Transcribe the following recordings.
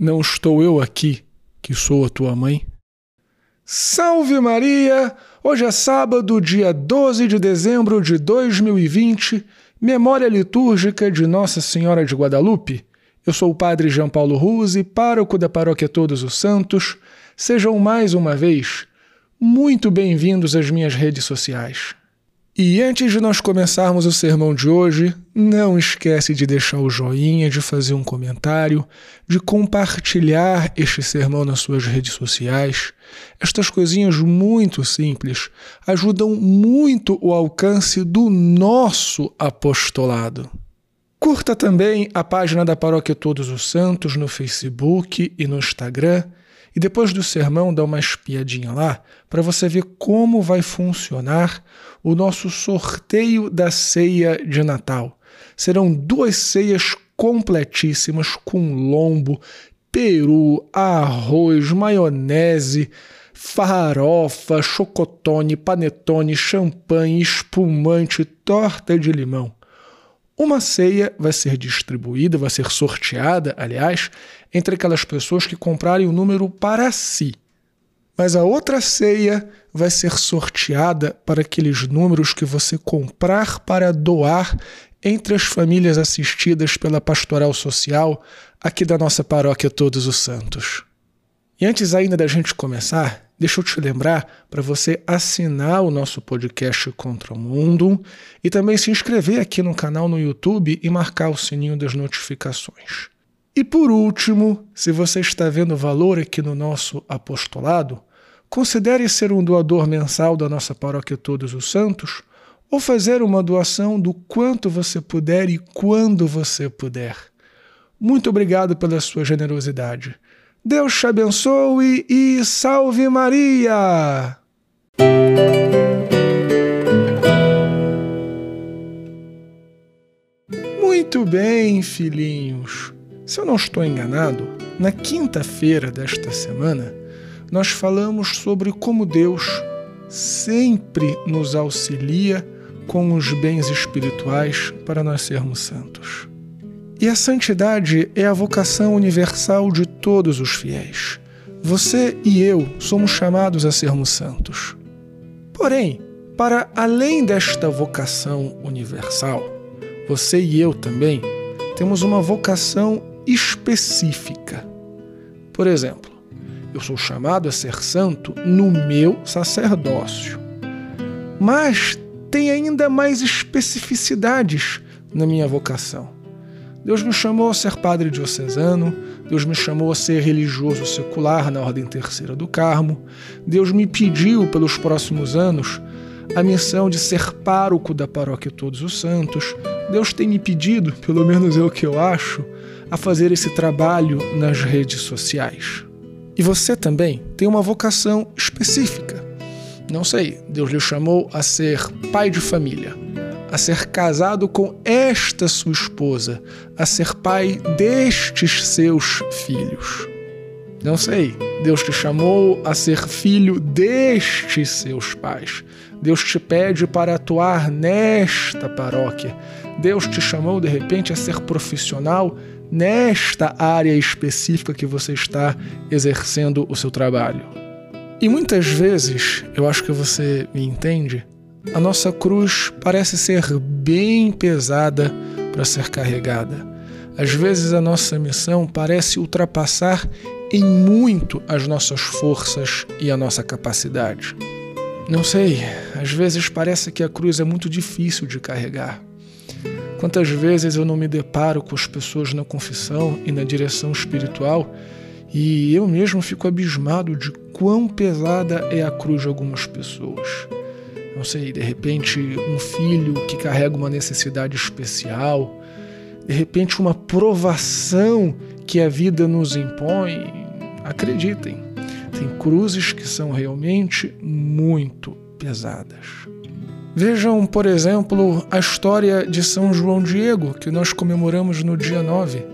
Não estou eu aqui, que sou a tua mãe? Salve Maria! Hoje é sábado, dia 12 de dezembro de 2020, memória litúrgica de Nossa Senhora de Guadalupe. Eu sou o Padre João Paulo Ruse, pároco da Paróquia Todos os Santos. Sejam mais uma vez muito bem-vindos às minhas redes sociais. E antes de nós começarmos o sermão de hoje, não esquece de deixar o joinha, de fazer um comentário, de compartilhar este sermão nas suas redes sociais. Estas coisinhas muito simples ajudam muito o alcance do nosso apostolado. Curta também a página da Paróquia Todos os Santos no Facebook e no Instagram e depois do sermão, dá uma espiadinha lá para você ver como vai funcionar o nosso sorteio da ceia de Natal. Serão duas ceias completíssimas com lombo, peru, arroz, maionese, farofa, chocotone, panetone, champanhe, espumante, torta de limão. Uma ceia vai ser distribuída, vai ser sorteada, aliás, entre aquelas pessoas que comprarem o número para si. Mas a outra ceia vai ser sorteada para aqueles números que você comprar para doar entre as famílias assistidas pela Pastoral Social aqui da nossa paróquia Todos os Santos. E antes ainda da gente começar, deixa eu te lembrar para você assinar o nosso podcast Contra o Mundo e também se inscrever aqui no canal no YouTube e marcar o sininho das notificações. E por último, se você está vendo valor aqui no nosso apostolado, considere ser um doador mensal da nossa paróquia Todos os Santos ou fazer uma doação do quanto você puder e quando você puder. Muito obrigado pela sua generosidade. Deus te abençoe e salve Maria! Muito bem, filhinhos. Se eu não estou enganado, na quinta-feira desta semana, nós falamos sobre como Deus sempre nos auxilia com os bens espirituais para nós sermos santos. E a santidade é a vocação universal de todos os fiéis. Você e eu somos chamados a sermos santos. Porém, para além desta vocação universal, você e eu também temos uma vocação específica. Por exemplo, eu sou chamado a ser santo no meu sacerdócio. Mas tem ainda mais especificidades na minha vocação. Deus me chamou a ser padre diocesano, Deus me chamou a ser religioso secular na Ordem Terceira do Carmo, Deus me pediu pelos próximos anos a missão de ser pároco da Paróquia Todos os Santos. Deus tem me pedido, pelo menos é o que eu acho, a fazer esse trabalho nas redes sociais. E você também tem uma vocação específica. Não sei, Deus lhe chamou a ser pai de família a ser casado com esta sua esposa, a ser pai destes seus filhos. Não sei, Deus te chamou a ser filho destes seus pais. Deus te pede para atuar nesta paróquia. Deus te chamou de repente a ser profissional nesta área específica que você está exercendo o seu trabalho. E muitas vezes, eu acho que você me entende, a nossa cruz parece ser bem pesada para ser carregada. Às vezes a nossa missão parece ultrapassar em muito as nossas forças e a nossa capacidade. Não sei, às vezes parece que a cruz é muito difícil de carregar. Quantas vezes eu não me deparo com as pessoas na confissão e na direção espiritual e eu mesmo fico abismado de quão pesada é a cruz de algumas pessoas não sei, de repente um filho que carrega uma necessidade especial, de repente uma provação que a vida nos impõe. Acreditem, tem cruzes que são realmente muito pesadas. Vejam, por exemplo, a história de São João Diego, que nós comemoramos no dia 9.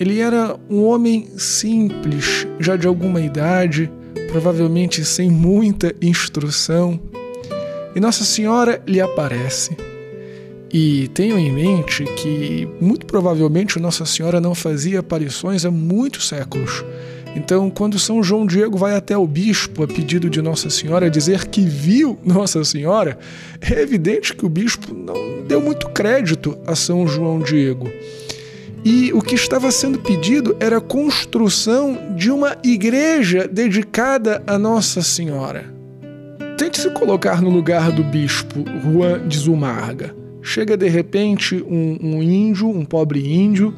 Ele era um homem simples, já de alguma idade, provavelmente sem muita instrução, e Nossa Senhora lhe aparece E tenham em mente que, muito provavelmente, Nossa Senhora não fazia aparições há muitos séculos. Então, quando São João Diego vai até o bispo a pedido de Nossa Senhora dizer que viu Nossa Senhora, é evidente que o bispo não deu muito crédito a São João Diego. E o que estava sendo pedido era a construção de uma igreja dedicada a Nossa Senhora. Tente se colocar no lugar do bispo Juan de Zumarga. Chega de repente um, um índio, um pobre índio,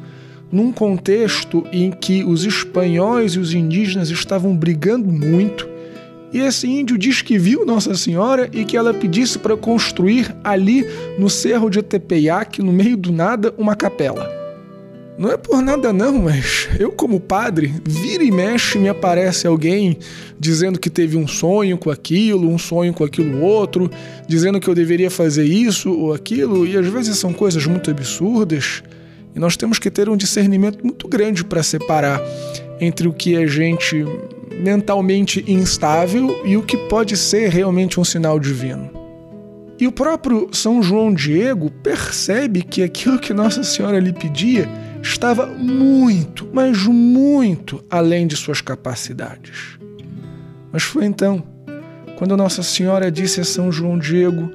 num contexto em que os espanhóis e os indígenas estavam brigando muito, e esse índio diz que viu Nossa Senhora e que ela pedisse para construir ali no Cerro de Tepeyac, no meio do nada, uma capela. Não é por nada não, mas eu como padre, vira e mexe me aparece alguém dizendo que teve um sonho com aquilo, um sonho com aquilo outro, dizendo que eu deveria fazer isso ou aquilo, e às vezes são coisas muito absurdas, e nós temos que ter um discernimento muito grande para separar entre o que é gente mentalmente instável e o que pode ser realmente um sinal divino. E o próprio São João Diego percebe que aquilo que Nossa Senhora lhe pedia estava muito, mas muito além de suas capacidades. Mas foi então, quando Nossa Senhora disse a São João Diego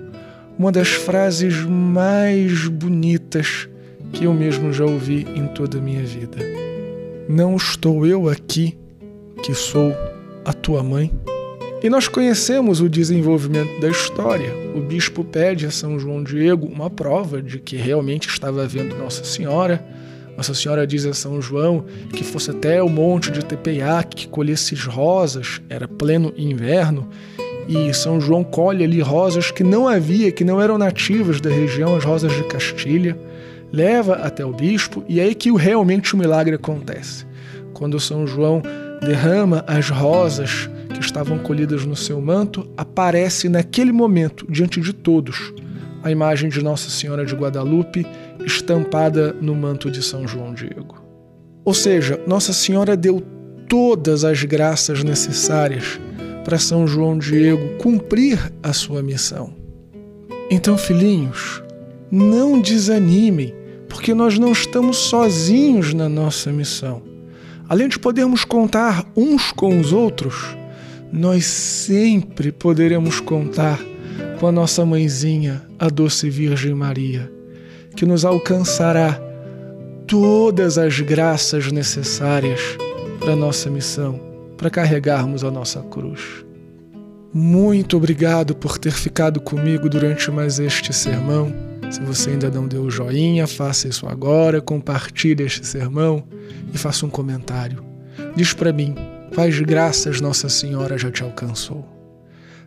uma das frases mais bonitas que eu mesmo já ouvi em toda a minha vida. Não estou eu aqui, que sou a tua mãe? E nós conhecemos o desenvolvimento da história. O bispo pede a São João Diego uma prova de que realmente estava vendo Nossa Senhora nossa Senhora diz a São João que fosse até o monte de Tepeyac, que colhesse rosas, era pleno inverno, e São João colhe ali rosas que não havia, que não eram nativas da região, as rosas de Castilha, leva até o bispo, e é aí que realmente o milagre acontece. Quando São João derrama as rosas que estavam colhidas no seu manto, aparece naquele momento, diante de todos, a imagem de Nossa Senhora de Guadalupe estampada no manto de São João Diego. Ou seja, Nossa Senhora deu todas as graças necessárias para São João Diego cumprir a sua missão. Então, filhinhos, não desanimem, porque nós não estamos sozinhos na nossa missão. Além de podermos contar uns com os outros, nós sempre poderemos contar com a nossa mãezinha, a doce Virgem Maria, que nos alcançará todas as graças necessárias para nossa missão, para carregarmos a nossa cruz. Muito obrigado por ter ficado comigo durante mais este sermão. Se você ainda não deu o joinha, faça isso agora, compartilhe este sermão e faça um comentário. Diz para mim, quais graças Nossa Senhora já te alcançou.